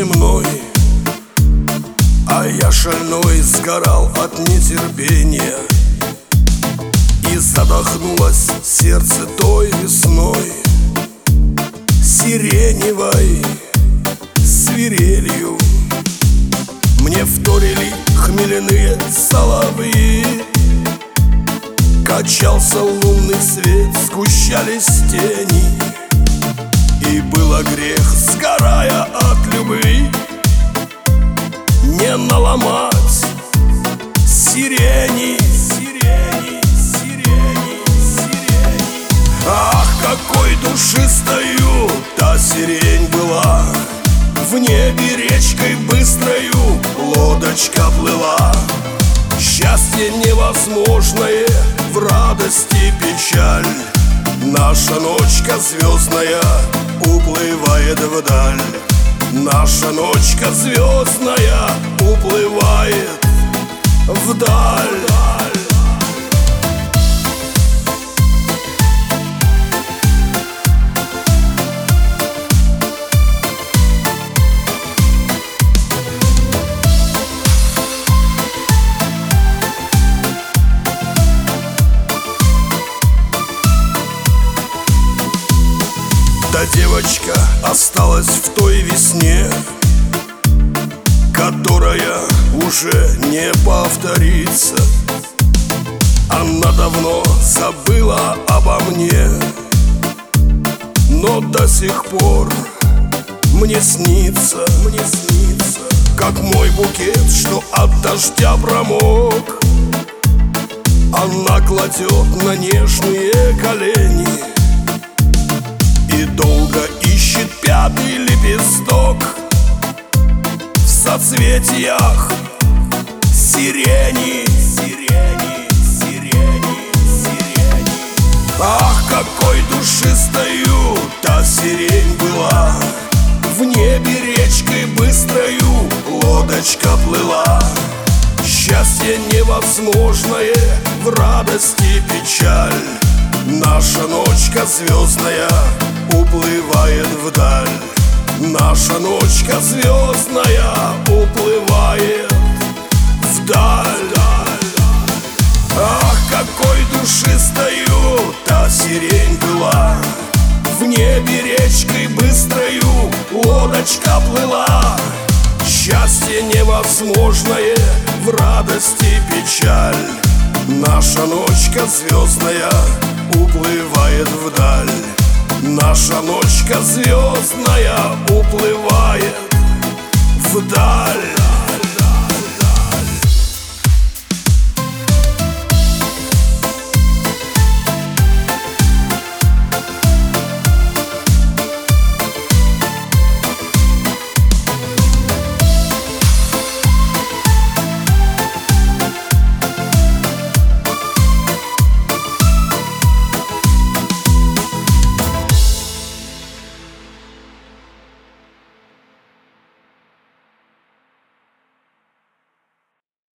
земной А я шальной сгорал от нетерпения. И задохнулось сердце той весной. Сиреневой свирелью. Мне вторили хмеляные соловьи. Качался лунный свет, сгущались тени И было грех, сгорая от любви. Не наломать сирени, сирени, сирени, сирени. Ах, какой душистою та сирень была. В небе речкой быстрою лодочка плыла. Счастье невозможное в радости печаль. Наша ночка звездная уплывает вдаль. Наша ночка звездная уплывает вдаль девочка осталась в той весне Которая уже не повторится. Она давно забыла обо мне Но до сих пор мне снится, мне снится Как мой букет, что от дождя промок. Она кладет на нежные колени и долго лепесток В соцветиях. Сирени, сирени, сирени, сирени. Ах, какой душистою та сирень была. В небе речкой быстрою лодочка плыла. Счастье невозможное в радости печаль. Наша ночка звездная уплывает вдаль Наша ночка звездная уплывает вдаль. Ах, какой душистою та сирень была В небе речкой быстрою лодочка плыла. Счастье невозможное в радости печаль. Наша ночка звездная уплывает вдаль Наша ночка звездная уплывает вдаль